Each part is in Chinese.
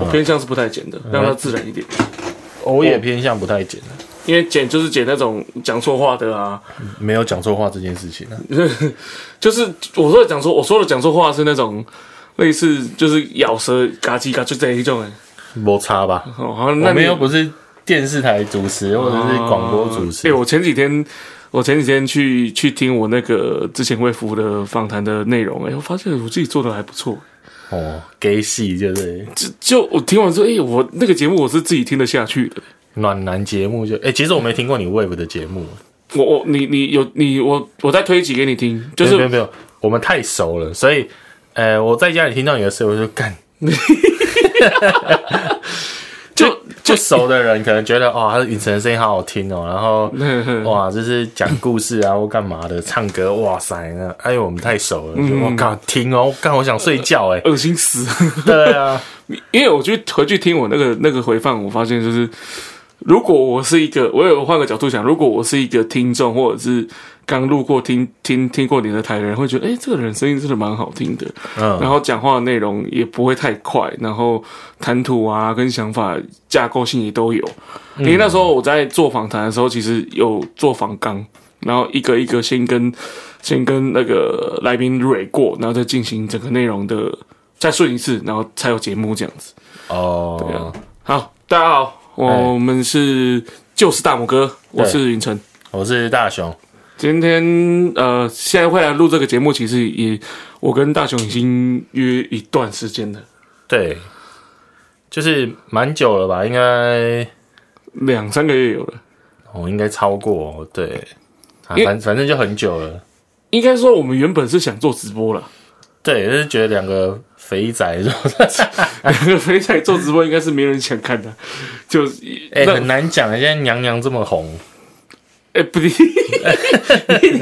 我偏向是不太剪的，让它自然一点。我也偏向不太剪的，因为剪就是剪那种讲错话的啊，没有讲错话这件事情啊。就是我说的讲错，我说的讲错话是那种类似就是咬舌嘎叽嘎就这一种哎，摩擦吧。那你们又不是电视台主持或者是广播主哎、持，我前几天我前几天去去听我那个之前微服的访谈的内容，哎、我发现我自己做的还不错。哦，gay 戏就是就就我听完之后，哎、我那个节目我是自己听得下去的。暖男节目就哎、其实我没听过你 Wave 的节目，我我你你有你我我再推一集给你听，就是没有没有没有，我们太熟了，所以呃，我在家里听到你的时候，我就干。就就熟的人可能觉得哇，他的雨辰的声音好好听哦，然后 哇，就是讲故事啊或干嘛的，唱歌，哇塞，那哎呦我们太熟了，就我靠听哦，干我想睡觉哎，恶心死。对啊，因为我去回去听我那个那个回放，我发现就是，如果我是一个，我有换个角度想，如果我是一个听众，或者是刚路过听听听过你的台的人，会觉得，哎、这个人声音真的蛮好听的，嗯。然嗯，后讲话的内容也不会太快，然后谈吐啊跟想法架构性也都有。因为那时候我在做访谈的时候，其实有做访纲，然后一个一个先跟先跟那个来宾蕊过，然后再进行整个内容的再顺一次，然后才有节目这样子。哦，好，大家好，我们是就是大拇哥，我是云晨。我是大雄，今天呃，现在会来录这个节目，其实也我跟大雄已经约一段时间了，对，就是蛮久了吧，应该两三个月有了。哦，应该超过对，啊因为反反正就很久了。应该说，我们原本是想做直播了，对，就是觉得两个肥仔，两个肥仔做直播应该是没人想看的，就哎、那很难讲。现在娘娘这么红，哎、不对，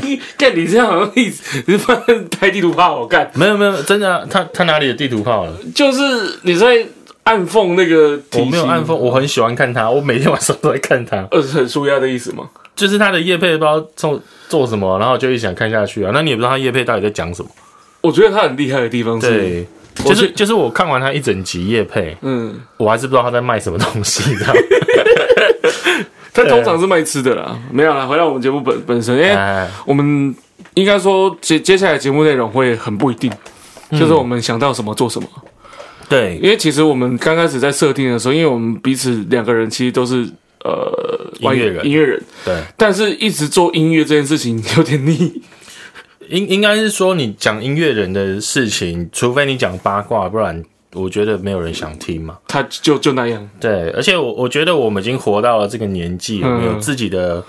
你干你这样好像一直你是放拍地图炮，我干，没有没有，真的啊、他他哪里有地图炮了？就是你在暗讽那个，我没有暗讽，我很喜欢看他，我每天晚上都在看他。呃，是很舒压的意思吗？就是他的叶配不知道做做什么，然后就一直想看下去啊。那你也不知道他叶配到底在讲什么。我觉得他很厉害的地方是，对，就是是就是我看完他一整集叶配，嗯，我还是不知道他在卖什么东西，你知道 吗？他通常是卖吃的啦，没有啦。回到我们节目本本身，因为哎，我们应该说接接下来节目内容会很不一定，嗯就是我们想到什么做什么。对，因为其实我们刚开始在设定的时候，因为我们彼此两个人其实都是呃音乐人音乐人，对，但是一直做音乐这件事情有点腻。应应该是说你讲音乐人的事情，除非你讲八卦，不然我觉得没有人想听嘛。他就就那样，对，而且我我觉得我们已经活到了这个年纪，我们有嗯自己的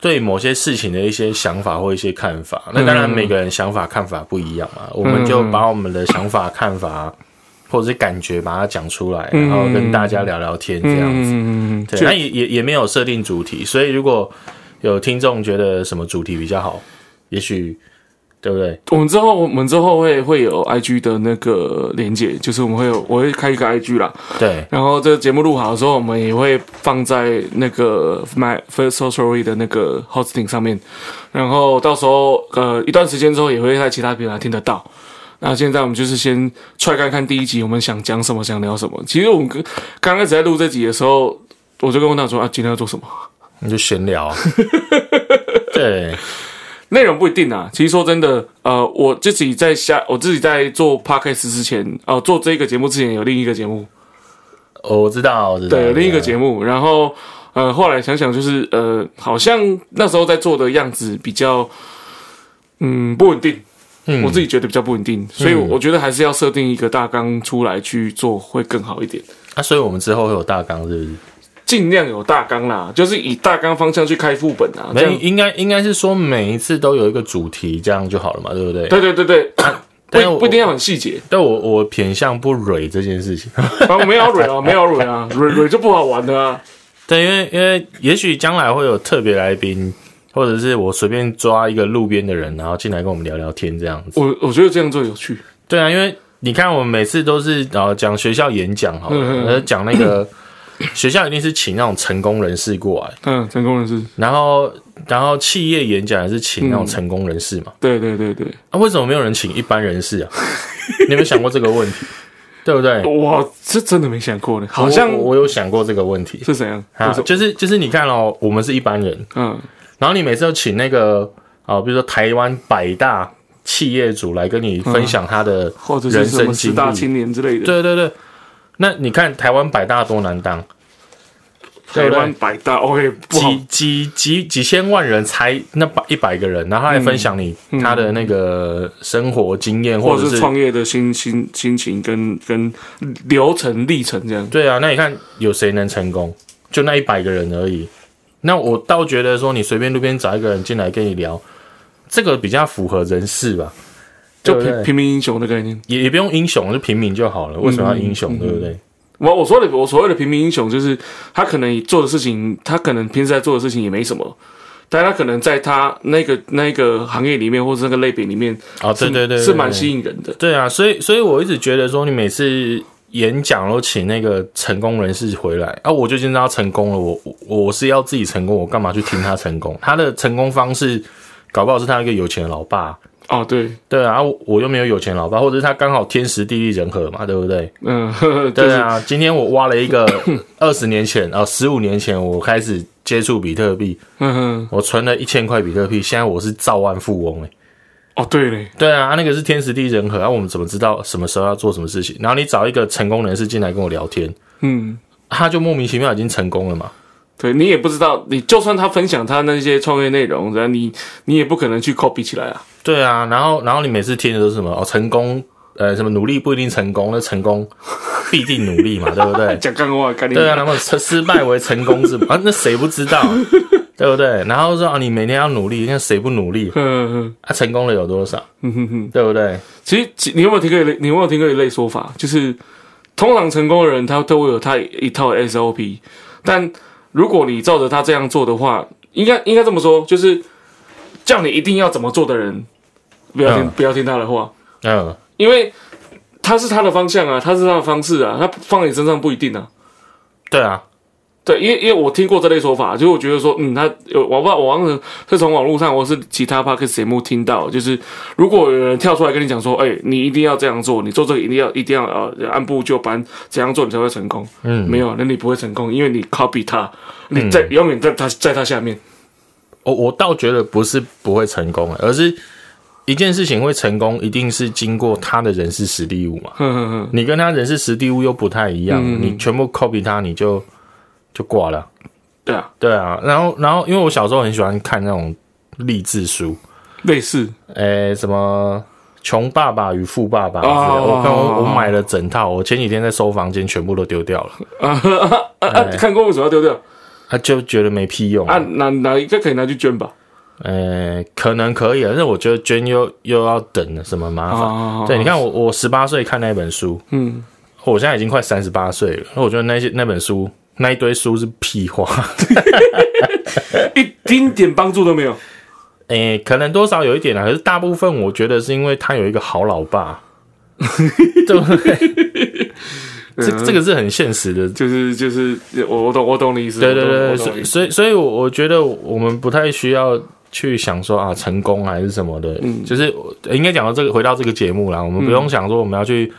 对某些事情的一些想法或一些看法。那当然每个人想法看法不一样嘛，我们就把我们的想法看法或者是感觉把它讲出来，然后跟大家聊聊天这样子。嗯，对，那也也也没有设定主题，所以如果有听众觉得什么主题比较好，也许对不对？我们之后我们之后会会有 IG 的那个连接，就是我们会有我会开一个 IG 啦，对，然后这个节目录好的时候，我们也会放在那个 My First Story 的那个 hosting 上面，然后到时候呃一段时间之后也会在其他平台听得到。那现在我们就是先踹看看第一集，我们想讲什么，想聊什么。其实我们刚刚开始在录这集的时候，我就跟我娜说啊，今天要做什么？你就闲聊啊。对，内容不一定啊。其实说真的，呃，我自己在下，我自己在做 podcast 之前，哦、做这个节目之前有另一个节目，哦我知道，我知道，对，另一个目。节目。然后呃，后来想想就是呃，好像那时候在做的样子比较嗯不稳定，嗯我自己觉得比较不稳定，所以我觉得还是要设定一个大纲出来去做会更好一点。啊，所以我们之后会有大纲，是不是？尽量有大纲啦，就是以大纲方向去开副本啊，这没，样。应该应该是说每一次都有一个主题，这样就好了嘛，对不对？对对对对，但不不一定要很细节，但我我偏向不蕊这件事情。啊我没有蕊啊，没有蕊啊，蕊蕊就不好玩的啊。对，因为因为也许将来会有特别来宾，或者是我随便抓一个路边的人，然后进来跟我们聊聊天这样子。我我觉得这样做有趣。对啊，因为你看我们每次都是呃讲学校演讲好了，嗯嗯呃讲那个学校一定是请那种成功人士过来，嗯，成功人士，然后然后企业演讲也是请那种成功人士嘛。对对对对，啊，为什么没有人请一般人士啊？你有没有想过这个问题？对不对？哇，这真的没想过呢，好像我我有想过这个问题是怎样？啊，就是就是你看哦，我们是一般人，嗯，然后你每次都请那个啊、比如说台湾百大企业主来跟你分享他的人生经历，十大青年之类的，对对对。那你看台湾百大多难当，对台湾百大，OK，不几，几几几千万人才那百一百个人，然后他来分享你他的那个生活经验，或或者是创业的心心心情跟跟流程历程这样，对啊，那你看有谁能成功？就那一百个人而已。那我倒觉得说，你随便路边找一个人进来跟你聊，这个比较符合人事吧。就平平民英雄的概念。也也不用英雄，就平民就好了。为什么要英雄？对不对？我我说的我所谓的平民英雄，就是他可能做的事情，他可能平时在做的事情也没什么，但他可能在他那个那个行业里面，或者那个类别里面，哦，对对对，是蛮吸引人的。对啊，所以所以我一直觉得说，你每次演讲都请那个成功人士回来啊，我就已经知道他成功了。我我我是要自己成功，我干嘛去听他成功？他的成功方式，搞不好是他一个有钱的老爸。哦，对，对啊，我我又没有有钱老爸，或者是他刚好天时地利人和嘛，对不对？嗯，呵呵就是对啊，今天我挖了一个 二十年前啊，十五年前我开始接触比特币，嗯哼，我存了一千块比特币，现在我是兆万富翁哎、哦，对嘞，对啊，那个是天时地利人和，啊，我们怎么知道什么时候要做什么事情？然后你找一个成功人士进来跟我聊天，嗯，他就莫名其妙已经成功了嘛。对你也不知道，你就算他分享他那些创业内容，然后你你也不可能去 copy 起来啊。对啊，然后然后你每次听的都是什么哦，成功，呃，什么努力不一定成功，那成功必定努力嘛，对不对？讲干话，干你对啊，那么失失败为成功是啊，那谁不知道，对不对？然后说啊，你每天要努力，那谁不努力？嗯嗯啊，成功了有多少？嗯哼哼。对不对？其实其你有没有听过一类？你有没有听过一类说法？就是通常成功的人，他都会有他一套 SOP，但如果你照着他这样做的话，应该应该这么说，就是叫你一定要怎么做的人，不要听、嗯。不要听他的话，嗯，因为他是他的方向啊，他是他的方式啊，他放你身上不一定啊。对啊，对，因为因为我听过这类说法，就是我觉得说，嗯，他有我不知道我忘了是从网络上或是其他 podcast 节目听到，就是如果有人跳出来跟你讲说，哎、你一定要这样做，你做这个一定要一定要呃按部就班怎样做你才会成功，嗯，没有，那你不会成功，因为你 copy 他，你在、永远在他在他下面，我我倒觉得不是不会成功，而是一件事情会成功，一定是经过他的人事实地物嘛。哼哼哼，你跟他人事实地物又不太一样，嗯。你全部 copy 他，你就就挂了。对啊，对啊，然后然后因为我小时候很喜欢看那种励志书，类似，诶，什么穷爸爸与富爸爸我看我我买了整套，我前几天在收房间全部都丢掉了，啊啊啊！看过为什么要丢掉？啊，就觉得没屁用啊，那哪一个可以拿去捐吧？呃，可能可以啊，但是我觉得捐又又要等，什么麻烦？啊，对，你看我我十八岁看那本书，嗯，我现在已经快三十八岁了，那我觉得那些那本书那一堆书是屁话，一丁点帮助都没有。诶、可能多少有一点啊，可是大部分我觉得是因为他有一个好老爸，对。不对？这这个是很现实的，就是就是我我懂我懂你意思，对对对，所以所以所以我我觉得我们不太需要去想说啊成功还是什么的，嗯。就是应该讲到这个回到这个节目啦，我们不用想说我们要去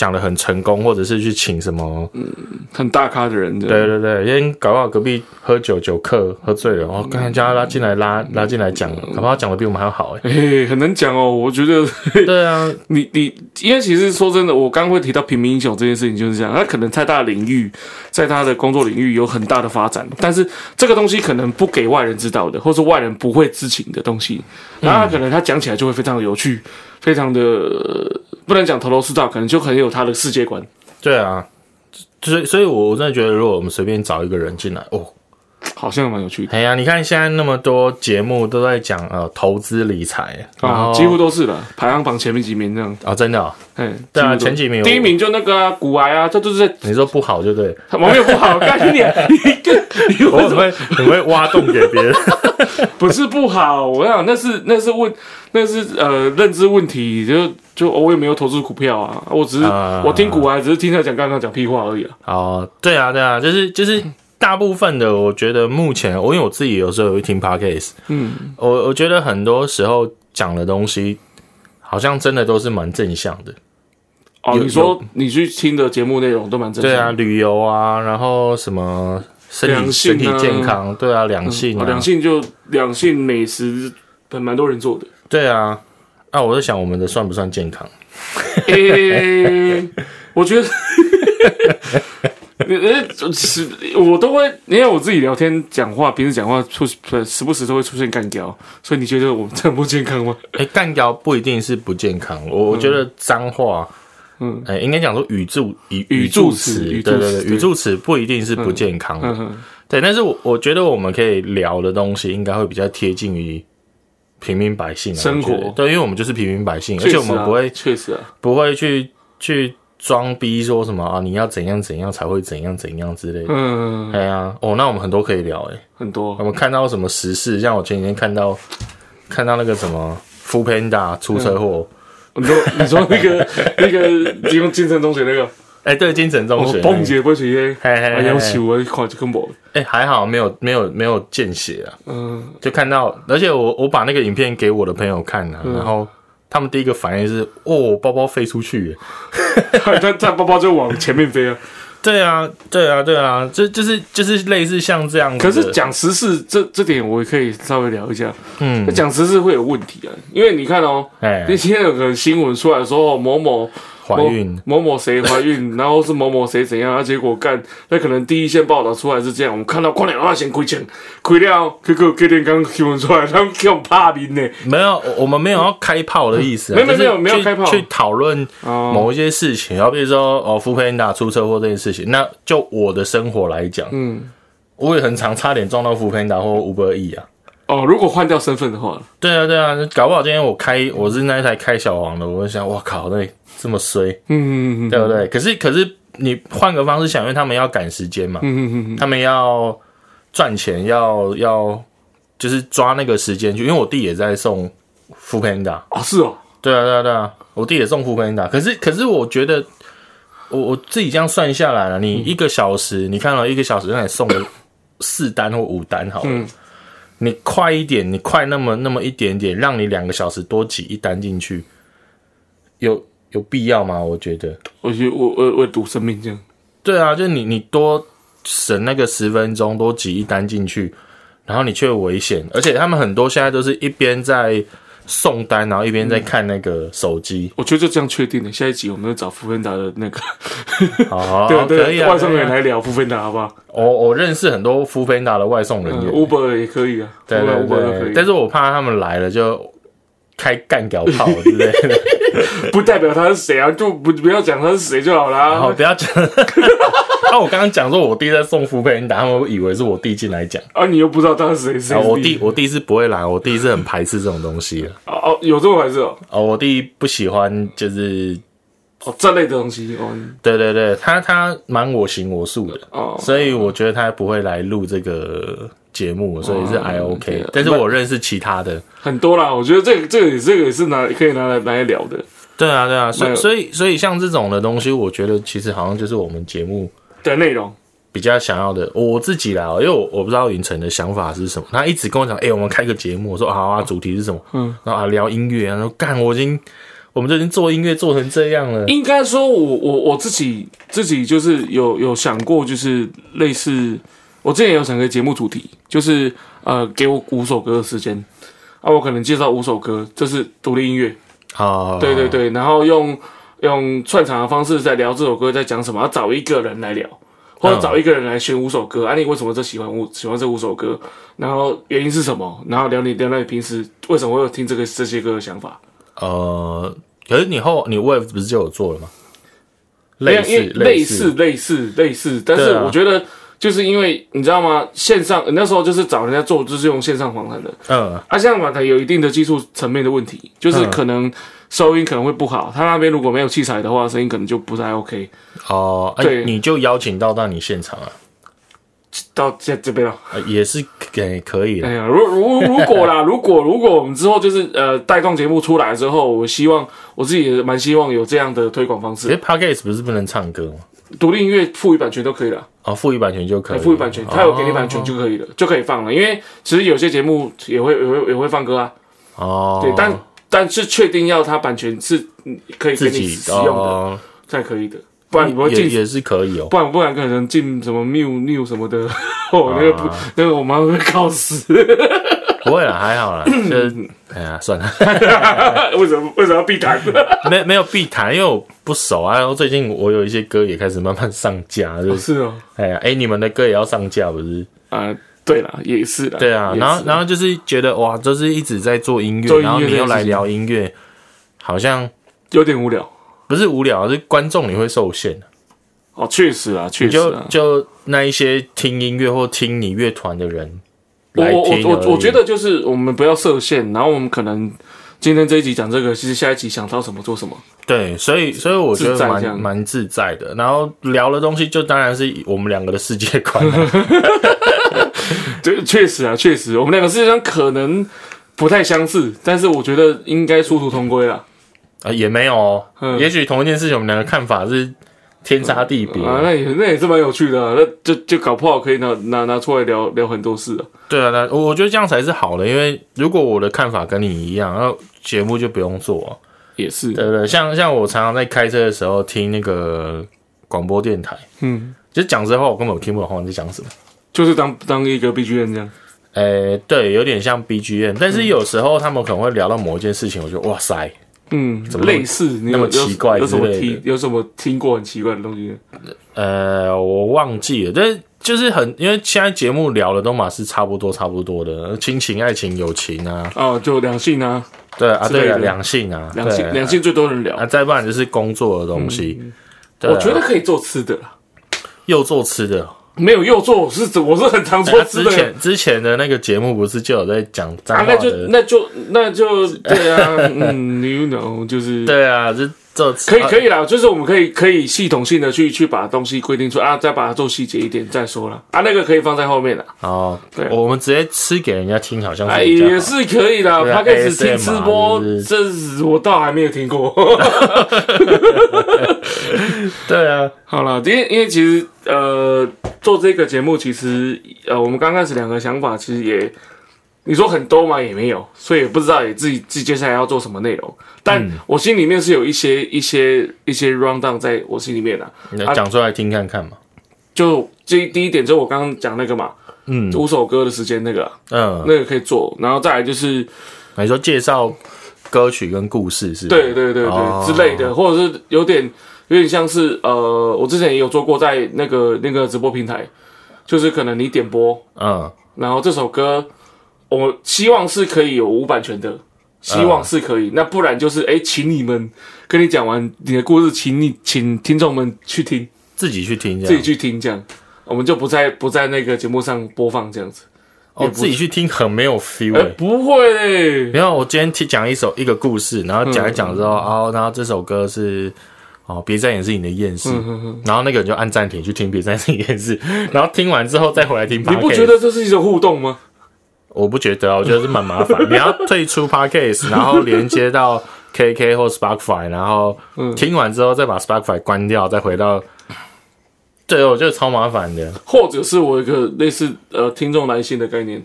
讲的很成功，或者是去请什么，很大咖的人，对对对，因为搞不好隔壁喝酒酒客喝醉了，哦，刚才叫他拉进来拉拉进来讲，搞不好讲的比我们还要好哎，哎，很难讲哦。我觉得对啊，你你，因为其实说真的，我刚刚会提到平民英雄这件事情就是这样，他可能在他的领域，在他的工作领域有很大的发展，但是这个东西可能不给外人知道的，或是外人不会知情的东西，然后他可能他讲起来就会非常的有趣，非常的、呃不能讲头头是道，可能就很有他的世界观。对啊，所以所以我真的觉得，如果我们随便找一个人进来，哦，好像蛮有趣的哎呀，你看现在那么多节目都在讲呃投资理财，啊，几乎都是了，排行榜前面几名这样。哦真的哦、哎，对啊前几名第一名就那个啊，骨癌啊，这都是在你说不好就对，我没有不好，干你脸，你跟你为什么我很会很会挖洞给别人。不是不好？我想那是那是问那是呃认知问题，就就我也没有投资股票啊，我只是、啊我听股啊，只是听他讲刚刚讲屁话而已啊。哦，对啊，对啊，就是就是大部分的，我觉得目前我因为我自己有时候也会听 podcast，嗯，我我觉得很多时候讲的东西好像真的都是蛮正向的。哦，你说你去听的节目内容都蛮正向的，对啊，旅游啊，然后什么身体啊身体健康，对啊，两性哦啊，两性就两性美食，蛮蛮多人做的。对啊。啊，我在想我们的算不算健康？诶、我觉得，呃，是，我都会，因为我自己聊天讲话，平时讲话出，呃时不时都会出现干掉，所以你觉得我们这样不健康吗？哎，干掉不一定是不健康，我我觉得脏话，嗯，哎，应该讲说语助语语助词对对对，语助词不一定是不健康的，对，但是我我觉得我们可以聊的东西，应该会比较贴近于平民百姓啊生活。对，因为我们就是平民百姓，而且我们不会确实啊，不会去去装逼说什么啊，你要怎样怎样才会怎样怎样之类的。嗯，哎呀，哦，那我们很多可以聊哎。很多。我们看到什么时事，像我前几天看到看到那个什么 f o o Panda 出车祸，你说你说那个那个用金城中学那个，哎、对，金城中哦学，，蹦姐不是耶，嘿嘿嘿哎要求我看就跟我，哎、还好没有没有没有见血啊，嗯，就看到，而且我我把那个影片给我的朋友看啊，然后他们第一个反应是，哦，包包飞出去耶，他他包包就往前面飞啊。对啊，对啊，对啊，这就是就是类似像这样子，可是讲实事这这点我也可以稍微聊一下，嗯，讲实事会有问题啊，因为你看哦，哎。那，天有个新闻出来说某某怀孕，某某谁怀孕，然后是某某谁怎样，啊，结果干那可能第一线报道出来是这样，我们看到快点啊先亏钱，亏了，结果隔天刚新闻出来，他们给我们怕名呢，没有，我我们没有要开炮的意思、啊，没有没没有没有开炮。去讨论哦，某一些事情，然后比如说哦，福佩达出车祸这件事情，那就我的生活来讲，嗯，我也很常差点撞到福佩达或五百亿啊。哦，如果换掉身份的话，对啊，对啊，搞不好今天我开我是那一台开小黄的，我就想，我靠，那这么衰，嗯嗯嗯对不对？可是可是你换个方式想，因为他们要赶时间嘛，嗯嗯嗯，他们要赚钱，要要就是抓那个时间去。因为我弟也在送福佩达，哦是哦，对啊，对啊，对啊，我弟也送福佩达。可是可是我觉得，我我自己这样算下来了，你一个小时，你看了一个小时，让你送了四单或五单好了。嗯你快一点，你快那么那么一点点，让你两个小时多挤一单进去，有有必要吗？我觉得，我觉得我我我赌生命这样，对啊，就你你多省那个十分钟，多挤一单进去，然后你却危险，而且他们很多现在都是一边在送单，然后一边在看那个手机。我觉得就这样确定了。下一集我们要找福芬达的那个，哦，对对，外送员可以啊来聊福芬达好不好？我我认识很多福芬达的外送人嗯员，，Uber 也可以啊，对对 Uber 都可以，对但是我怕他们来了就开干屌炮之类的，不代表他是谁啊，就不不要讲他是谁就好啦。不要讲。那 我刚刚讲说我弟在送 f o o Panda，他们会以为是我弟进来讲。啊，你又不知道他是谁，是你后我弟我弟是不会来，我弟是很排斥这种东西的。哦哦，有这么回事哦，哦，我弟不喜欢就是哦这类的东西哦对对对，他他蛮我行我素的，哦，所以我觉得他不会来录这个节目，所以是 I 对 OK 啊。但是我认识其他的，很多啦，我觉得这个这个也这个也是拿可以拿来拿来聊的。对啊对啊，所以所以所以像这种的东西，我觉得其实好像就是我们节目的内容，比较想要的。我自己啦，因为我我不知道云晨的想法是什么，他一直跟我讲，哎、我们开个节目，我说好啊，主题是什么？嗯，然后啊聊音乐啊，然后干，我已经我们都已经做音乐做成这样了，应该说我我我自己自己就是有有想过，就是类似我之前有想个节目主题，就是呃给我五首歌的时间。啊，我可能介绍五首歌，这是独立音乐，啊，对对对，然后用用串场的方式在聊这首歌在讲什么，要找一个人来聊，或者找一个人来选五首歌。啊，你为什么这喜欢五喜欢这五首歌？然后原因是什么？然后聊你聊聊你平时为什么会有听这个这些歌的想法？呃，可是你后你 Wave 不是就有做了吗？类似类似类似类似，但是我觉得就是因为你知道吗？线上那时候就是找人家做，就是用线上访谈的。嗯啊，线上访谈有一定的技术层面的问题，就是嗯可能收音可能会不好，他那边如果没有器材的话，声音可能就不太 OK。哦，哎对你就邀请到到你现场啊，到这这边了。呃也是给可以的哎呀，如如如果啦，如果如果我们之后就是呃带动节目出来之后，我希望我自己也蛮希望有这样的推广方式，Podcast 不是不能唱歌吗？独立音乐赋予版权都可以了，哦，赋予版权就可以了，赋予版权，他有给你版哦权就可以了，就可以放了。因为其实有些节目也会也会也会放歌啊，哦，对，但但是确定要它版权是嗯可以给自己你使用的，哦才可以的，不然我会进，也也是可以哦。不然不然可能进什么 Miu Miu 什么的，哦，那个不啊，那个我妈会被告死。不会了，还好啦，就是哎呀，算了，为什么为什么要避谈？没没有避谈，因为我不熟啊。然后最近我有一些歌也开始慢慢上架，就是是哦，哎呀，哎，你们的歌也要上架不是？啊，对啦，也是啦，对啊，然后然后就是觉得哇，就是一直在做音乐，做音乐然后你又来聊音乐，好像有点无聊。不是无聊，是观众你会受限。哦，确实啊，确实啊。就那一些听音乐或听你乐团的人来我我我我觉得就是我们不要设限，然后我们可能今天这一集讲这个，其实下一集想到什么做什么。对，所以所以我觉得蛮蛮自在的。然后聊的东西就当然是我们两个的世界观啊、对，确实啊，确实，我们两个世界上可能不太相似，但是我觉得应该殊途同归啦。啊，也没有哦。嗯也许同一件事情，我们两个看法是天差地别。啊，那也那也是蛮有趣的、啊，那就就搞不好可以拿拿拿出来聊聊很多事啊。对啊，那我我觉得这样才是好的，因为如果我的看法跟你一样，然后节目就不用做啊、也是，对不对？像像我常常在开车的时候听那个广播电台，嗯，其实讲实话我根本听不懂你在讲什么。就是当当一个 B G M 这样。呃，对，有点像 BGM，但是有时候他们可能会聊到某一件事情，我就哇塞，嗯，怎么类似？那么奇怪有什么听有什么听过很奇怪的东西？呃，我忘记了，但是就是很，因为现在节目聊的都嘛是差不多差不多的，亲情、爱情、友情啊，哦，就两性啊，对啊，对啊，两性啊，两性对两性最多人聊。啊，再不然就是工作的东西。我觉得可以做吃的啦，又做吃的，没有又做，我是我是很常做啊之。前之前的那个节目不是就有在讲脏啊，话那就？那就那就对啊，嗯，you know，就是对啊，就做吃啊可以可以啦，就是我们可以可以系统性的去去把东西规定出啊，再把它做细节一点再说了啊，那个可以放在后面的，哦对，我们直接吃给人家听，好像哎，也是可以的。他开始听吃播，这是。我倒还没有听过。对啊，好了，因为因为其实呃做这个节目，其实呃我们刚开始两个想法其实也你说很多嘛也没有，所以也不知道你自己自己接下来要做什么内容。但嗯。我心里面是有一些一些一些 round down 在我心里面的、你讲出来听看看嘛。就这第一点，就我刚刚讲那个嘛，嗯。五首歌的时间那个啊、嗯，那个可以做，然后再来就是你说介绍歌曲跟故事是吧？对对对对、哦。之类的，或者是有点有点像是呃，我之前也有做过在那个那个直播平台，就是可能你点播，嗯。然后这首歌我希望是可以有无版权的，希望是可以，那不然就是哎，请你们跟你讲完你的故事，请你请听众们去听，自己去听自己。去听，这样我们就不在不在那个节目上播放这样子。哦，自己去听很没有 feel 哎、哎。不会嘞，然后我今天听讲一首一个故事，然后讲一讲之嗯后，哦，然后这首歌是哦，别再掩饰你的厌世，嗯然后那个人就按暂停去听别再掩饰你的厌世，然后听完之后再回来听。你不觉得这是一种互动吗？我不觉得啊，我觉得是蛮麻烦。你要退出 podcast，然后连接到 KK 或 Spotify，然后嗯听完之后再把 Spotify 关掉，再回到。对，我觉得超麻烦的。或者是我有一个类似呃听众来信的概念，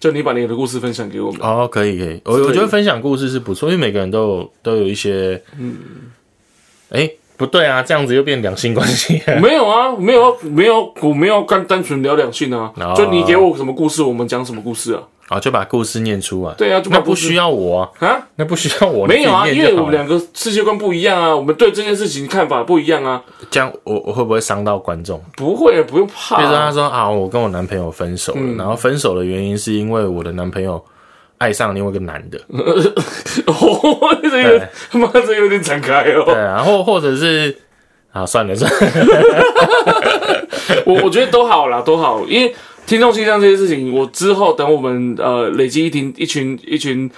就你把你的故事分享给我们。哦，可以可以，我我觉得分享故事是不错，因为每个人都有都有一些，嗯，哎，不对啊，这样子又变两性关系。没有啊，没有没有，我没有干单纯聊两性啊，哦就你给我什么故事，我们讲什么故事啊？啊，就把故事念出来。对啊，就把故事那不需要我啊，啊，那不需要我，没有啊，因你自己念就好了为我们两个世界观不一样啊，我们对这件事情看法不一样啊，这样我我会不会伤到观众？不会，不用怕比如说他啊。说啊，我跟我男朋友分手了，嗯然后分手的原因是因为我的男朋友爱上另外一个男的，哦，这个他妈这有点展开哦。对然后，或或者是啊，算了算了，我我觉得都好啦，都好，因为听众信箱这些事情，我之后等我们呃累积一群一群一群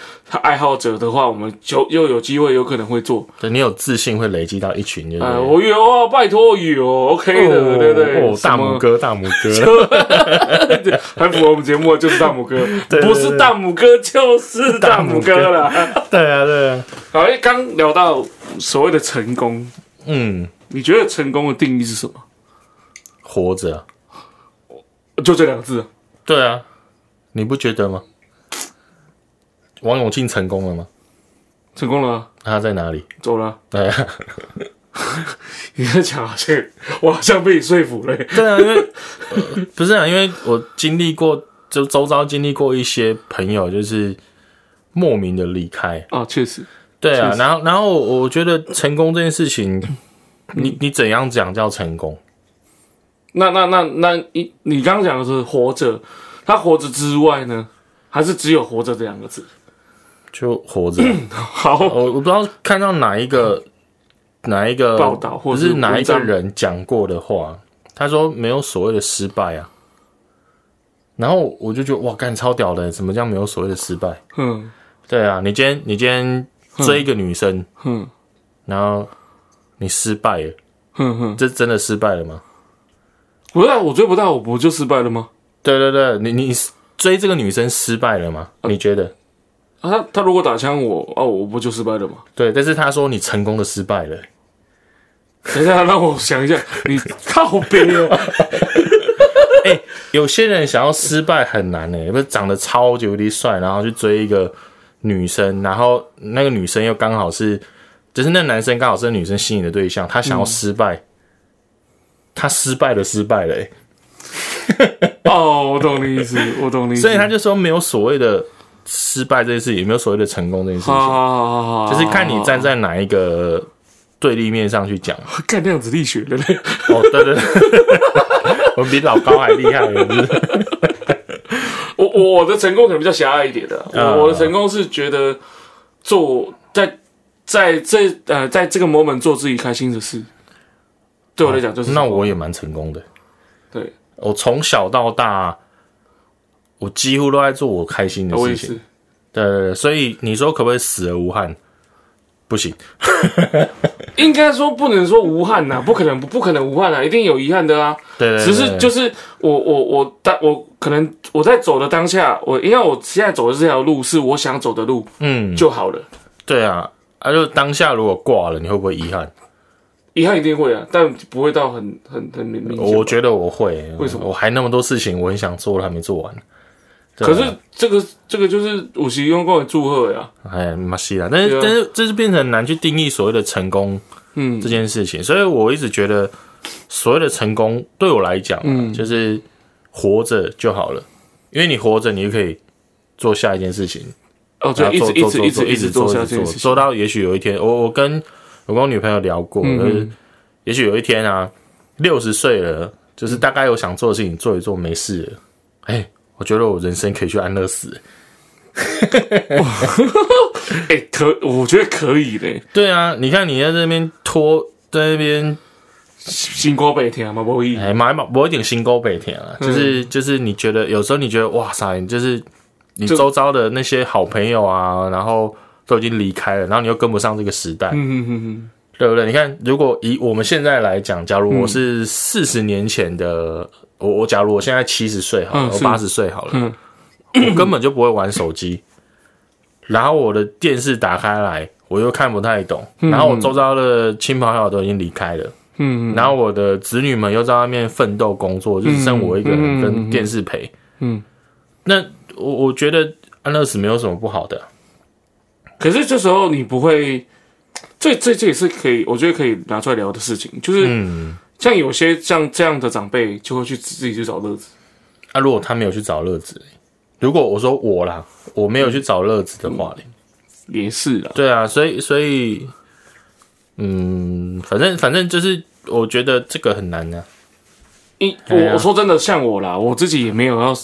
爱好者的话，我们就又有机会有可能会做。对你有自信会累积到一群，对不啊、对？我有啊，拜托有，OK 的，哦对不对？哦，大拇哥，大拇哥，很符合我们节目的就是大拇哥，对不是大拇哥就是大拇哥了。对啊，对啊，好，因为刚聊到所谓的成功，嗯，你觉得成功的定义是什么？活着，就这两个字，对啊，你不觉得吗？王永庆成功了吗？成功了啊，他在哪里？走了啊。对啊，你在讲好像我好像被你说服了。对啊，因为、呃 不是啊，因为我经历过，就周遭经历过一些朋友，就是莫名的离开。啊，确实，对啊，然后然后我觉得成功这件事情，你你怎样讲叫成功？那那那那你你刚刚讲的是活着，他活着之外呢，还是只有活着这两个字？就活着。好，我我不知道看到哪一个哪一个报道或者是哪一个人讲过的话，他说没有所谓的失败啊。然后我就觉得哇，干超屌的，怎么这样没有所谓的失败？嗯对啊，你今天你今天追一个女生，嗯然后你失败了，哼哼，这真的失败了吗？不是啊我追不到，我不就失败了吗？对对对，你你追这个女生失败了吗？呃你觉得？啊，他他如果打枪我，哦，我不就失败了吗？对，但是他说你成功的失败了。等一下，让我想一下，你靠背啊！有些人想要失败很难呢、不是长得超级无敌帅，然后去追一个女生，然后那个女生又刚好是，就是那男生刚好是女生吸引的对象，他想要失败，他失败了，失败了、欸，哦，我懂你意思，我懂你意思。所以他就说没有所谓的失败这件事情，也没有所谓的成功这件事情，好好好好，就是看你站在哪一个对立面上去讲。干量子力学的嘞。哦，对对对，我们比老高还厉害了，是不是？我我我的成功可能比较狭隘一点的，我的成功是觉得做在在这呃在这个 moment 做自己开心的事，对我来讲就是那我也蛮成功的。对，我从小到大，我几乎都在做我开心的事情。是。对对对，所以你说可不可以死而无憾？不行。应该说不能说无憾呐、不可能不不可能无憾啊，一定有遗憾的啊。对只是就是我我我当我可能我在走的当下，我因为我现在走的这条路是我想走的路嗯，就好了。对啊，啊，就当下如果挂了，你会不会遗憾？遗憾一定会啊，但不会到很很很明明显。我觉得我会。为什么我还那么多事情我很想做，还没做完。对啊可是这个这个就是五十用过的祝贺呀。哎，马西啦，但是、啊但是这是变成很难去定义所谓的成功嗯这件事情，所以我一直觉得所谓的成功对我来讲、啊，嗯就是活着就好了，因为你活着，你就可以做下一件事情，哦，就然后一直一直一直一直做下一直做这件事情。做到也许有一天，我我跟我跟我女朋友聊过，嗯就是也许有一天啊，六十岁了，就是大概有想做的事情做一做没事了，哎、我觉得我人生可以去安乐死。哎、可我觉得可以嘞，对啊，你看你在这边拖，在那边新高北天嘛，不会。哎，买买我有点心沟北甜啊，嗯就是就是你觉得有时候你觉得哇塞，你就是你周遭的那些好朋友啊，然后都已经离开了，然后你又跟不上这个时代，嗯嗯嗯对不对？你看，如果以我们现在来讲，假如嗯我是四十年前的，我我假如我现在七十岁好了，嗯我八十岁好了，嗯我根本就不会玩手机，然后我的电视打开来，我又看不太懂，然后我周遭的亲朋好友都已经离开了。然后我的子女们又在外面奋斗工作，就是剩我一个人跟电视陪。嗯。那我我觉得安乐死没有什么不好的，可是这时候你不会，这这这也是可以，我觉得可以拿出来聊的事情，就是嗯。像有些像这样的长辈就会去自己去找乐子。啊，如果他没有去找乐子，如果我说我啦，我没有去找乐子的话嘞，也是啦，对啊，所以所以，嗯，反正反正就是，我觉得这个很难啊。因哎呀我我说真的，像我啦，我自己也没有要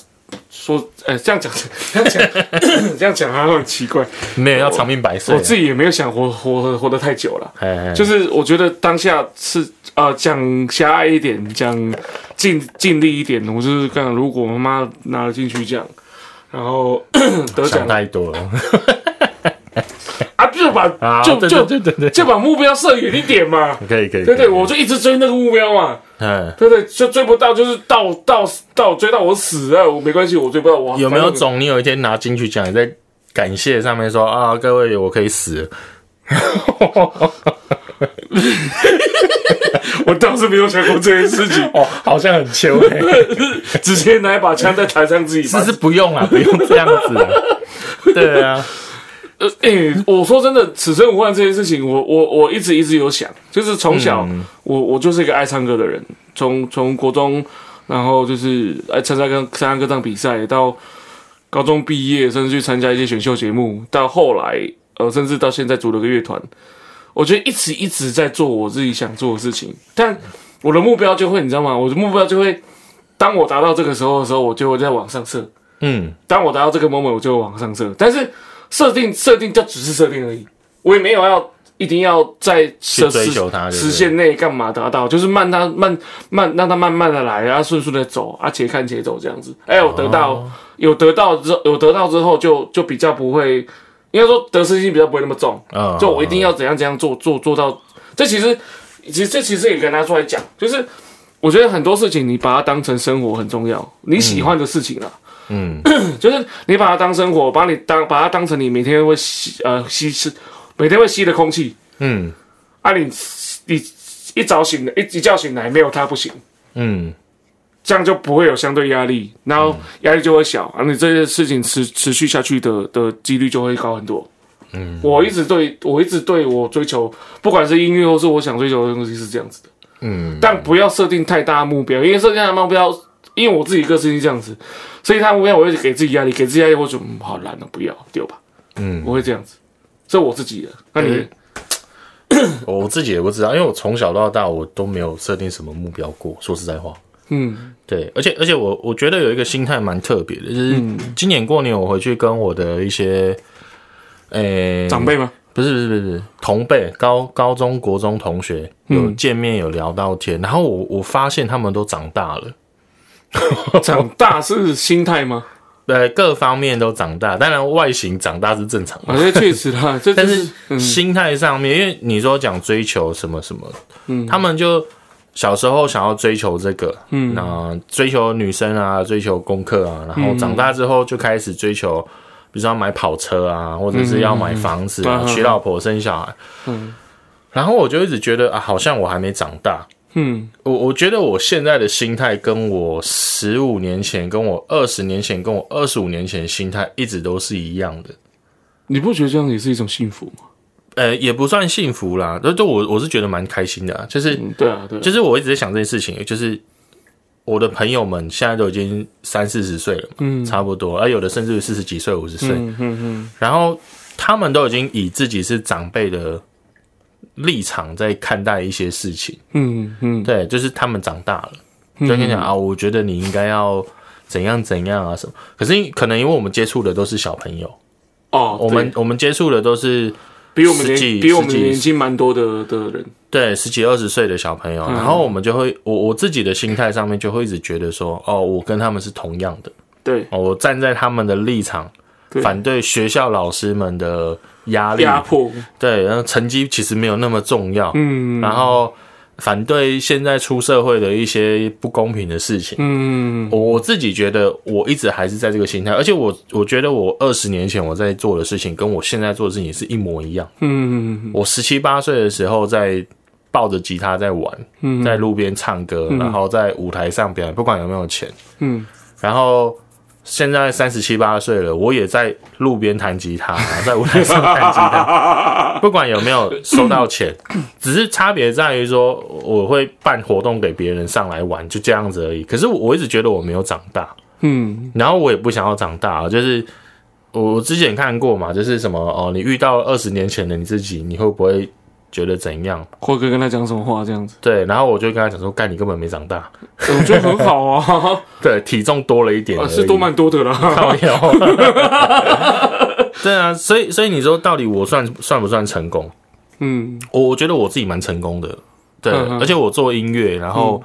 说，呃，这样讲，这样讲，这样讲好像很奇怪。没有要长命百岁啊，我自己也没有想活活活得太久了。就是我觉得当下是呃讲狭隘一点，讲尽尽力一点，我就是看如果妈妈拿了金曲奖，然后 得想奖太多了啊，就把就就对对对对，就把目标设远一点嘛。可以可以，对对，我就一直追那个目标嘛。嗯，对对，就追不到，就是到到到追到我死啊，我没关系，我追不到我有没有种你有一天拿金曲奖，你在感谢上面说啊，各位我可以死。了，我倒是没有想过这件事情，哦，好像很秋哎、直接拿一把枪在台上自己是把是不用啊，不用这样子啊，对啊，呃，哎、我说真的，此生无憾这件事情，我我我一直一直有想，就是从小、我我就是一个爱唱歌的人，从从国中，然后就是爱参加跟参加歌唱比赛，到高中毕业，甚至去参加一些选秀节目，到后来呃，甚至到现在组了个乐团，我觉得一直一直在做我自己想做的事情，但我的目标就会，你知道吗？我的目标就会，当我达到这个时候的时候，我就会再往上射。嗯，当我达到这个 moment，我就会往上射。但是设定设定就只是设定而已，我也没有要一定要在追求它，对不对时限内干嘛达到，就是慢它慢慢让它慢慢的来，然后顺顺的走，啊，且看且走这样子。哎，有得到、哦有得到之后有得到之后就就比较不会，应该说得失心比较不会那么重。嗯，就我一定要怎样怎样做做做到。这其实其实这其实也跟他出来讲，就是我觉得很多事情你把它当成生活很重要，你喜欢的事情啊，嗯，就是你把它当生活，把你当把它当成你每天会吸呃吸吃每天会吸的空气。嗯。啊你，你一早醒来一一觉醒来没有它不行。嗯。这样就不会有相对压力，然后压力就会小，啊，你这件事情持持续下去的的几率就会高很多。嗯，我一直对我一直对我追求，不管是音乐或是我想追求的东西是这样子的，嗯，但不要设定太大目标，因为设定太大目标，因为我自己个性是这样子，设定太大目标我会给自己压力，给自己压力我就嗯好懒了，不要丢吧，嗯，我会这样子，这我自己的，那你我自己也不知道，因为我从小到大我都没有设定什么目标过。说实在话，嗯。对，而且而且我我觉得有一个心态蛮特别的，就是嗯。今年过年我回去跟我的一些，诶、长辈吗？不是不是不是同辈高高中国中同学有嗯。见面有聊到天，然后我我发现他们都长大了，长大是心态吗？对，各方面都长大，当然外形长大是正常的。啊，这确实啦，这但就是嗯。心态上面，因为你说讲追求什么什么，嗯。他们就小时候想要追求这个，嗯。那追求女生啊，追求功课啊，然后长大之后就开始追求，比如说要买跑车啊，或者是要买房子啊，娶老婆生小孩，嗯。然后我就一直觉得啊，好像我还没长大。嗯。我我觉得我现在的心态跟我十五年前、跟我二十年前、跟我二十五年前心态一直都是一样的。你不觉得这样也是一种幸福吗？呃，也不算幸福啦，就就我我是觉得蛮开心的、啊，就是嗯，对啊，对啊，就是我一直在想这件事情，就是我的朋友们现在都已经三四十岁了嘛，嗯。差不多，而有的甚至四十几岁、五十岁，嗯嗯嗯。然后他们都已经以自己是长辈的立场在看待一些事情，嗯嗯，对，就是他们长大了，就跟你讲啊，我觉得你应该要怎样怎样啊什么，可是可能因为我们接触的都是小朋友，哦，我们我们接触的都是比我们年比我们年轻蛮多的的人，对十几二十岁的小朋友，然后我们就会，我我自己的心态上面就会一直觉得说，哦，我跟他们是同样的，对。哦，我站在他们的立场，对反对学校老师们的压力，压迫，对，然后成绩其实没有那么重要，嗯。然后反对现在出社会的一些不公平的事情。嗯。我我自己觉得，我一直还是在这个心态，而且我我觉得我二十年前我在做的事情，跟我现在做的事情是一模一样。嗯。我十七八岁的时候在抱着吉他在玩，嗯。在路边唱歌，然后在舞台上表演，不管有没有钱。嗯。然后现在三十七八岁了，我也在路边弹吉他，在舞台上弹吉他，不管有没有收到钱，只是差别在于说我会办活动给别人上来玩，就这样子而已。可是我我一直觉得我没有长大，嗯然后我也不想要长大，就是我之前看过嘛，就是什么哦，你遇到二十年前的你自己，你会不会觉得怎样？或者跟他讲什么话这样子，对，然后我就跟他讲说，干你根本没长大，我觉得很好啊，对，体重多了一点，啊是多蛮多的啦，靠腰。对啊，所以所以你说到底我算算不算成功？嗯。我我觉得我自己蛮成功的，对，嗯嗯而且我做音乐，然后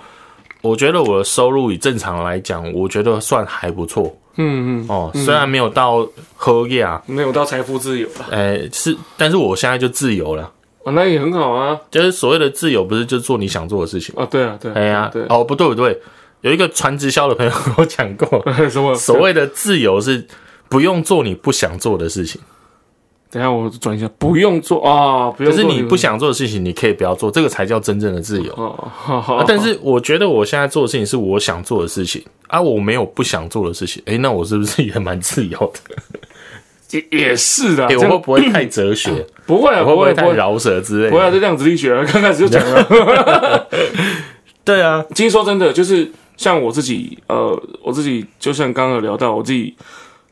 我觉得我的收入以正常来讲，我觉得算还不错。嗯嗯，哦，虽然没有到喝呀，没有到财富自由了，呃，是，但是我现在就自由了，啊，那也很好啊，就是所谓的自由，不是就做你想做的事情。啊，对啊对啊，哎呀对，，哦，不对不对，有一个传直销的朋友 跟我讲过，什么所谓的自由是不用做你不想做的事情。等一下我转一下，不用做啊，不用做，可是你不想做的事情，你可以不要做，这个才叫真正的自由。哦，好好啊，但是我觉得我现在做的事情是我想做的事情啊，我没有不想做的事情。诶，那我是不是也蛮自由的？也也是的，哎、我这会不会太哲学？不会啊，不会太饶舌之类不会啊，这量子力学啊，刚开始就讲了。对啊，其实说真的，就是像我自己，呃，我自己就像刚刚有聊到，我自己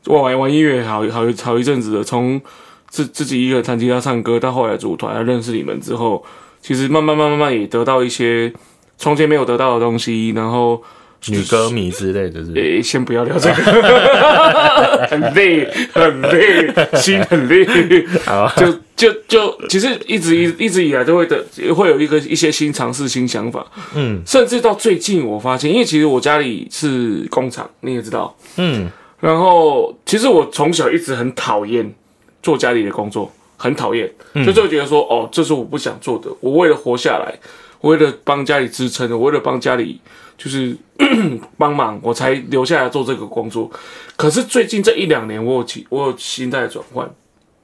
我玩玩音乐好好一好一阵子的，从自自己一个人弹吉他唱歌，到后来组团，认识你们之后，其实慢慢慢慢慢也得到一些从前没有得到的东西，然后女歌迷之类的是不是诶、先不要聊这个，很累，很累，心很累。好就就就，其实一直一一直以来都会的，会有一个一些新尝试、新想法。嗯甚至到最近，我发现，因为其实我家里是工厂，你也知道。嗯然后，其实我从小一直很讨厌做家里的工作，很讨厌，就就会觉得说，哦，这是我不想做的。我为了活下来，我为了帮家里支撑，我为了帮家里就是 帮忙，我才留下来做这个工作。可是最近这一两年，我有起我有心态转换，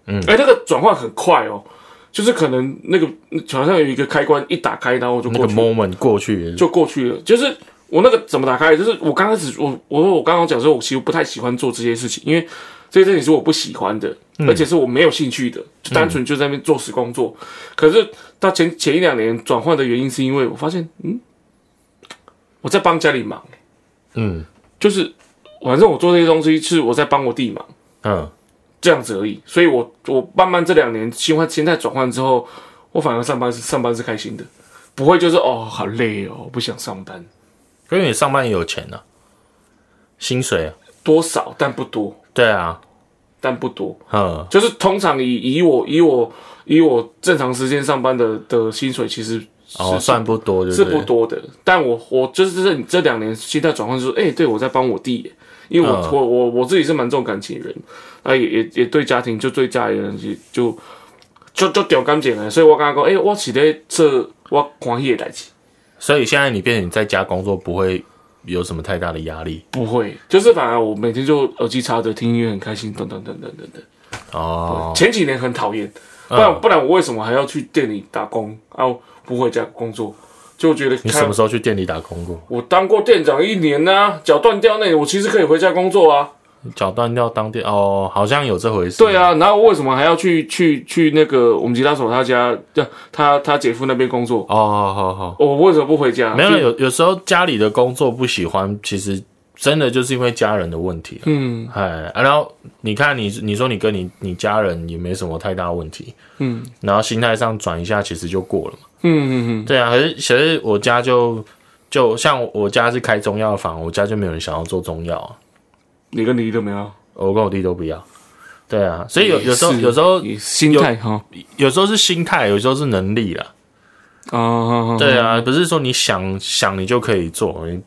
嗯，哎，那个转换很快哦，就是可能那个好像有一个开关一打开，然后我就那个过去了。moment 过去了，就过去了。就是我那个怎么打开？就是我刚开始，我我说我刚刚讲说，我其实不太喜欢做这些事情，因为这些事情是我不喜欢的，而且是我没有兴趣的，就单纯就在那边做死工作。可是到前前一两年转换的原因，是因为我发现，嗯，我在帮家里忙，嗯。就是反正我做这些东西是我在帮我弟忙。嗯。这样子而已，所以我我慢慢这两年心换心态转换之后，我反而上班是上班是开心的，不会就是哦好累哦，不想上班。因为你上班也有钱呢、薪水啊，多少，但不多，对啊，但不多。嗯。就是通常以以我以我以我正常时间上班的的薪水，其实是、哦，算不多就是不多的。但我我就是这这两年心态转换，就是哎、对我在帮我弟，因为我、嗯我我我自己是蛮重感情的人，啊也也也对家庭就对家里人就就就就掉感情的，所以我刚刚讲，哎、我是在这我欢喜的代志。所以现在你变成你在家工作不会有什么太大的压力不会，就是反而我每天就耳机插着听音乐，很开心，等等等等等等。哦。前几年很讨厌，不嗯然、不然我为什么还要去店里打工啊？不回家工作，就觉得你什么时候去店里打工过？我当过店长一年呐、脚断掉那年，我其实可以回家工作啊。脚断掉当店哦，好像有这回事。对，啊，然后为什么还要去去去那个我们吉他手他家，就他他姐夫那边工作？哦，好好好，我为什么不回家？没有有有时候家里的工作不喜欢，其实真的就是因为家人的问题。嗯哎，啊然后你看你你说你跟你你家人也没什么太大问题，嗯然后心态上转一下，其实就过了嘛。嗯嗯嗯，对啊，可是其实我家就就像我家是开中药房，我家就没有人想要做中药啊，你跟你弟都没有？我跟我弟都不要。对啊，所以有有时候有时候心态哈有时候是心态，有时候是能力啦。哦，对啊，不是说你想想你就可以做。你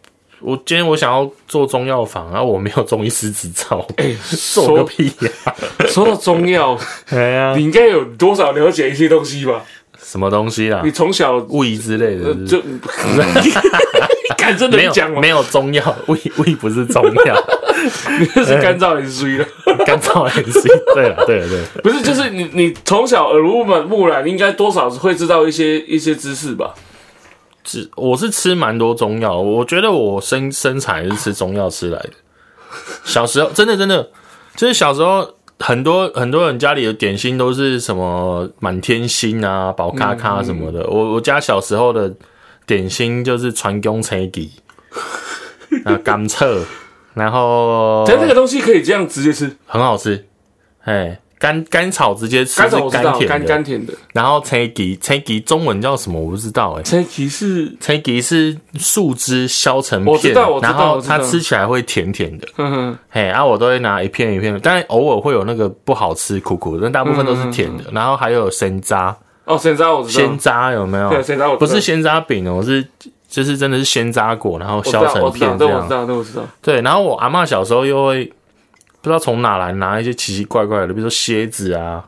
我今天我想要做中药房，然后我没有中医师执照，哎，做个屁呀、说到中药，哎呀，你应该有多少了解一些东西吧？什么东西啦你？从小胃之类的就 敢真的没有讲吗？没有中药，胃胃不是中药，你这是干燥很衰的，干燥很细。对了，对了，对了，不是？就是你你从小耳濡目染，应该多少会知道一些一些知识吧？吃我是吃蛮多中药，我觉得我身身材是吃中药吃来的。小时候真的真的，就是小时候很多很多人家里的点心都是什么满天星啊、宝咖咖什么的。我我家小时候的点心就是传宫菜底，啊甘蔗，然后但这个东西可以这样直接吃，很好吃，哎，甘甘草直接吃是甘草我知道，甘甘甜的，甘甜的。然后车鸡车鸡中文叫什么我不知道哎、这其是，车鸡是树枝削成片，我知道我知道然后我知道它吃起来会甜甜的，哼 哼，嘿，啊，我都会拿一片一片的，但偶尔会有那个不好吃苦苦的，但大部分都是甜的。然后还有鲜渣，哦，鲜渣我知道鲜，渣有没有？对，鲜渣我知道不是鲜渣饼哦，是就是真的是鲜渣果，然后我知削成我知道，片这样。这我知道，这我知道。对，然后我阿嬷小时候又会不知道从哪来拿一些奇奇怪怪的，比如说蝎子啊，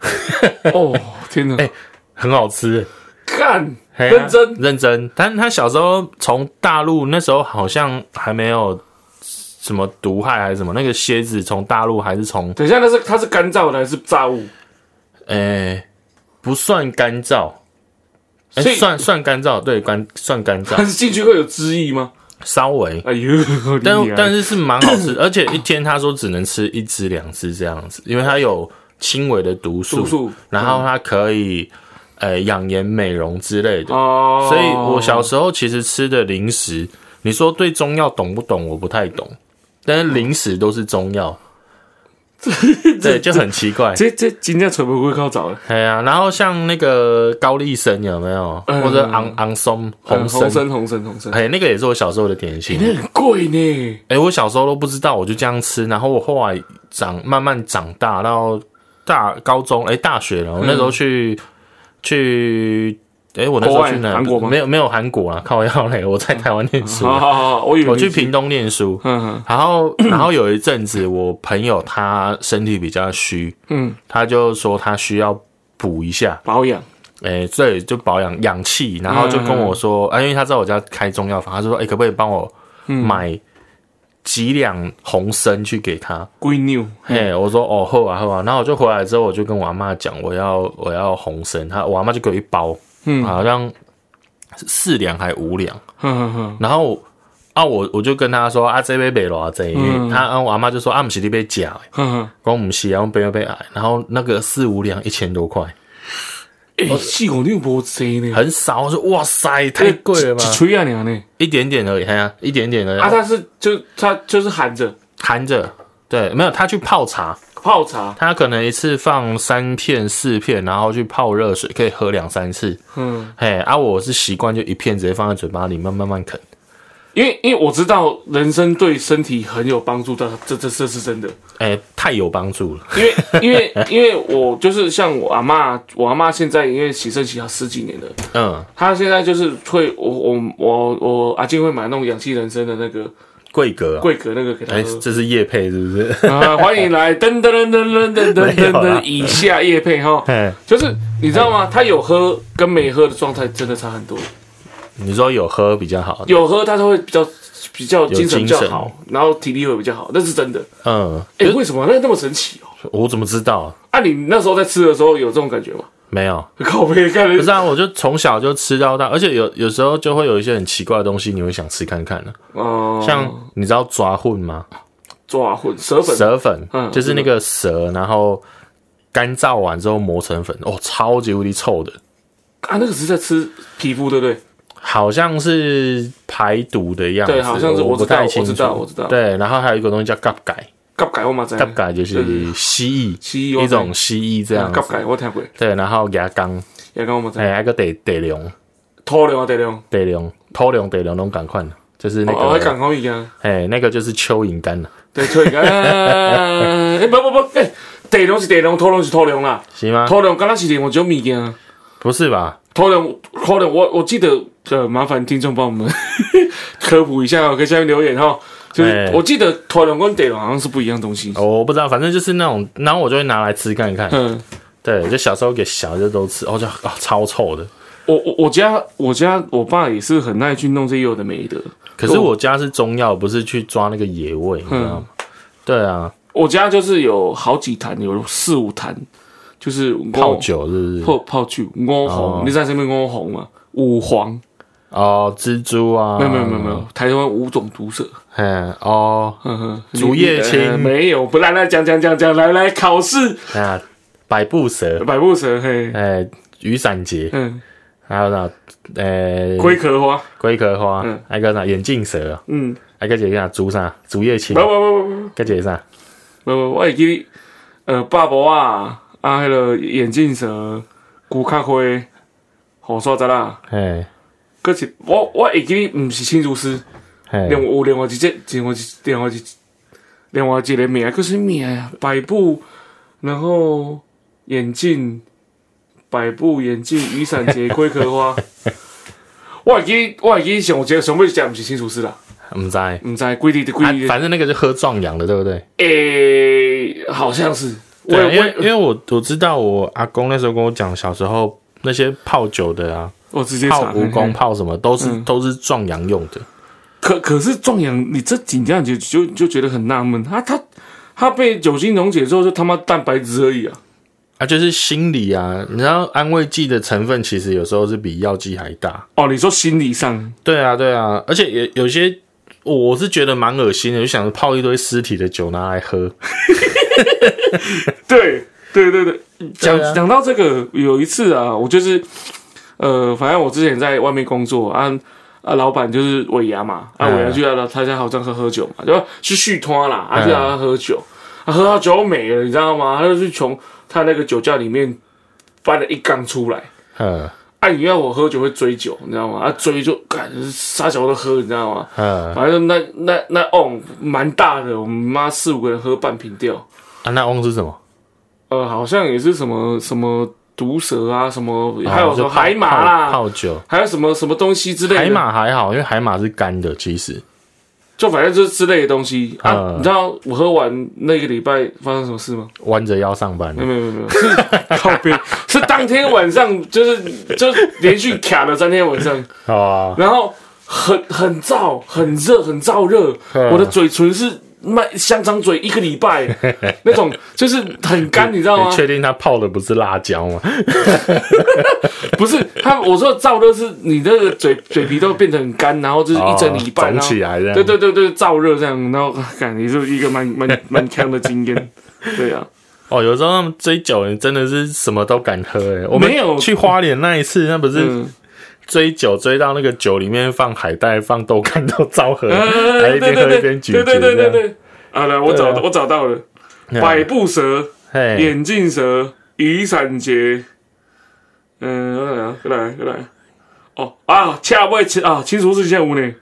哦，天哪，哎很好吃。看嘿啊认真认真，但是他小时候从大陆那时候好像还没有什么毒害还是什么，那个蝎子从大陆还是从等一下，那是它是干燥的还是炸物？诶、不算干燥，诶算算干燥，对干算干它燥，是 进去会有汁液吗？稍微，哎呦，但但是是蛮好吃，而且一天他说只能吃一只两只这样子，因为它有轻微的毒素，毒素然后它可以呃养颜美容之类的。哦，所以我小时候其实吃的零食，你说对中药懂不懂？我不太懂，但是零食都是中药，对，就很奇怪。这这今天全部会靠找的，哎呀，然后像那个高丽参有没有，嗯或者昂昂松红红参，参红参红参，哎，那个也是我小时候的点心。那很贵呢。哎、我小时候都不知道，我就这样吃，然后我后来长慢慢长大，到大高中，哎、大学了，我那时候去、去，哎、我那时候去哪？韩国吗？没有没有韩国啊，靠腰嘞，我在台湾念书，好好好，我以为我去屏东念书，嗯然后然后有一阵子，我朋友他身体比较虚，嗯。他就说他需要补一下，保养，哎、对，就保养氧气，然后就跟我说，啊，因为他在我家开中药房，他就说，哎、可不可以帮我买几两红参去给他？龟牛，嘿，我说哦，好啊，好啊。然后我就回来之后，我就跟我阿妈讲，我要我要红参，他我阿妈就给我一包，嗯好像四两还五两，然后。啊，我我就跟他说啊，这杯卖偌济，因为他啊，我阿妈就说啊，不是你被假的，哼哼，讲不是啊，我杯要被矮，然后那个四五两一千多块，哎，四五六波贼呢，很少。我说哇塞，太贵了吧一？吹啊娘呢。一点点而已，哎呀，一点点而已。啊，他是就他就是含着含着，对，没有他去泡茶，泡茶，他可能一次放三片四片，然后去泡热水，可以喝两三次。嗯，嘿，啊，我是习惯就一片直接放在嘴巴里，慢慢慢啃。因为因为我知道人参对身体很有帮助的，这这这是真的。哎、太有帮助了。因为因为因为我就是像我阿妈，我阿妈现在因为洗肾洗了十几年了，嗯，她现在就是会我我我我阿金会买那种氧气人参的那个贵格，贵格那个给他。哎，这是叶配是不是？啊，欢迎来噔噔噔噔噔噔噔噔,以下叶配哈，就是你知道吗？他有喝跟没喝的状态真的差很多。你说有喝比较好，有喝他就会比较比较精神比较好，然后体力会比较好，那是真的。嗯，哎、为什么那那么神奇哦？我怎么知道？啊，你那时候在吃的时候有这种感觉吗？没有，靠背看人不是啊，我就从小就吃到大，而且有有时候就会有一些很奇怪的东西，你会想吃看看的、哦，像你知道抓混吗？抓混蛇粉，蛇粉，嗯就是那个蛇，然后干燥完之后磨成粉，哦，超级无敌臭的，啊，那个是在吃皮肤，对不对？好像是排毒的样子，对好像是我不太清楚，我知道我知道。对，然后还有一个东西叫嘎改，甲改我嘛知。道，嘎改就是蜥蜴，蜥蜴一种蜥蜴这样。甲子，改我听过，对，然后牙缸，牙缸我嘛知。道，哎，还有个地地龙，土龙啊地龙，地龙，土龙地龙那种赶快的，就是那个，讲好一样，哎，那个就是蚯蚓干了，对，蚯蚓干 哎，不不不，哎，地龙是地龙，土龙是土龙啦，是吗？土龙敢若是另外一种物件。不是吧？头人，头人，我我记得，呃，麻烦听众帮我们 科普一下哦，可以下面留言哈。就是哎我记得头龙跟地龙好像是不一样东西。我不知道，反正就是那种，然后我就会拿来吃看一看，嗯，对，就小时候给小的都吃，哦，就啊超臭的。我我我家我家我爸也是很爱去弄这些有的没的。可是我家是中药，不是去抓那个野味，你知道吗？对啊，我家就是有好几坛，有四五坛，就是泡酒是不是？泡泡酒五红，你知道什么五红吗？五黄，哦，蜘蛛啊，没有没有没有没有，台湾五种毒蛇。嗯，哦，竹叶青呃没有，不然来讲讲讲讲，来来考试，啊，百步蛇，百步蛇嘿，哎，雨伞节，嗯，还有那，呃，龟壳花，龟壳花嗯，还有个啥眼镜蛇啊，嗯。还有个一个啥竹啥竹叶青不，不不不个一个啥，不不，我会记得，呃，巴博啊，啊，迄个眼镜蛇、骨壳花、红刷仔啦，嘿搁是我我会记得，毋是青竹丝，哎，另有另外一只，另外一另外一另外一个名，叫什么名啊？百步，然后眼镜，百步眼镜，雨伞节，龟壳花。我会记，我会记得上一个上尾一只毋是青竹丝啦，唔知，啊，毋知规定的规定的，反正那个是喝壮阳的，对不对？诶、好像是。我对，因我为因为我我知道我阿公那时候跟我讲，小时候那些泡酒的啊，我直接查泡蜈蚣、泡什么都是嗯都是壮阳用的。可可是壮阳，你这几样就就就觉得很纳闷，他他他被酒精溶解之后，就他妈蛋白质而已啊！啊，就是心理啊，你知道安慰剂的成分其实有时候是比药剂还大。哦，你说心理上，对啊，对啊，而且有有些我是觉得蛮恶心的，就想着泡一堆尸体的酒拿来喝。对对对对，讲讲到这个，有一次啊，我就是呃，反正我之前在外面工作啊啊，老板就是尾牙嘛，啊嗯尾牙去到他家好像喝喝酒嘛，就去续托啦，啊就要他喝酒，啊喝到酒没了，你知道吗？他就去从他那个酒窖里面翻了一缸出来。嗯啊，你要我喝酒会追酒，你知道吗？啊，追就干啥酒都喝，你知道吗？嗯反正那那那瓮蛮大的，我们妈四五个人喝半瓶掉。啊，那瓮是什么？呃，好像也是什么什么毒蛇啊，什么还有什么海马泡啦，泡酒。还有什么什么东西之类的。海马还好，因为海马是干的，其实就反正就是之类的东西啊。嗯你知道我喝完那个礼拜发生什么事吗？弯着腰上班没。有没有没有，是靠边，是当天晚上就是就是连续卡了三天晚上，啊，然后很很燥，很热，很燥热，嗯我的嘴唇是卖香肠嘴一个礼拜 那种，就是很干，你知道吗你？确定他泡的不是辣椒吗？不是他，我说燥热是你这个嘴嘴皮都变得很干，然后就是一整礼拜哦肿起来这样。对对对对，燥热这样，然后感觉是一个蛮蛮 蛮强的经验。对啊，哦，有时候他们追酒人真的是什么都敢喝诶。我们没有去花莲那一次，那不是嗯，追酒追到那个酒里面放海带、放豆干都糟喝，呃 还一边喝一边咀嚼。对对对对，对。好了，我找我找到了，嗯百步蛇、嘿，眼镜蛇、雨伞节，嗯，来啊，来来，哦啊，恰尾青啊，青竹是现在有呢，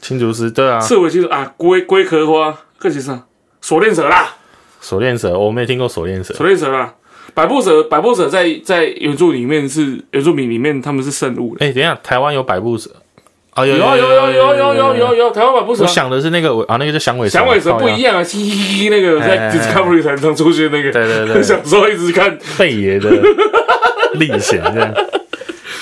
青竹丝对啊，刺尾青竹啊，龟龟壳花，这是啥？锁链蛇啦，锁链蛇，我没听过锁链蛇。锁链蛇啦。百步蛇，百步蛇在在原著里面是原著名里面他们是圣物的。哎，等一下，台湾有百步蛇啊？有有有有有有有有有，台湾百步蛇我。想的是那个啊，那个叫响尾蛇，响尾蛇不一样，啊，嘻嘻嘻那个在 Discovery 才常出现那个，对对对小时候一直看。贝爷的历险这样。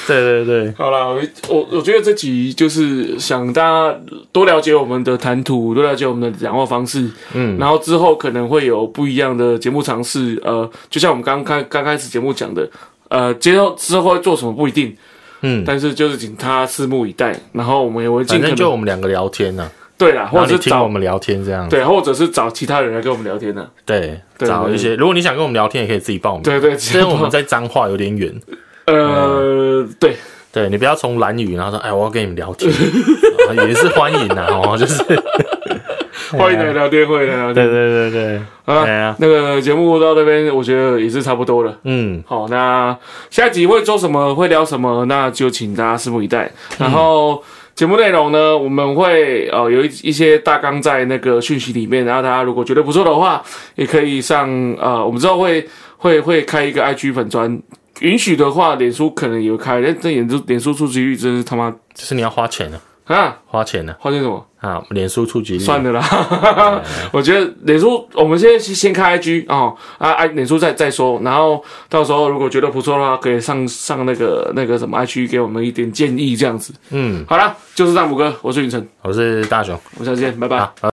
对对对，好了，我我我觉得这集就是想大家多了解我们的谈吐，多了解我们的讲话方式，嗯，然后之后可能会有不一样的节目尝试。呃，就像我们刚开刚开始节目讲的，呃，接后之后会做什么不一定，嗯，但是就是请他拭目以待。然后我们也会尽反正就可能我们两个聊天呢，对啦，或然后你者是找听我们聊天这样。对，或者是找其他人来跟我们聊天呢、对，对对找一些，如果你想跟我们聊天，也可以自己报名。对对，虽然我们在彰化有点远，呃，对，对你不要从蓝雨，然后说，哎，我要跟你们聊天，啊 也是欢迎呐，哦，就是，欢迎来聊天，欢迎来聊对天。对对对啊，那个节目到这边，我觉得也是差不多了。嗯，好，那下一集会做什么，会聊什么，那就请大家拭目以待。然后节目内容呢，我们会呃有一一些大纲在那个讯息里面，然后大家如果觉得不错的话，也可以上呃，我们之后会会会开一个 IG 粉专。允许的话，脸书可能也会开，但这脸书脸书触及率真是他妈就是你要花钱的，啊，花钱的花钱什么？啊，脸书触及率，算了啦，我觉得脸书，我们现在先先开 IG 哦，啊啊，脸书再再说，然后到时候如果觉得不错的话，可以上上那个那个什么 IG 给我们一点建议，这样子。嗯，好了，就是大拇哥，我是云晨，我是大雄，我们下次见，拜拜。好，拜拜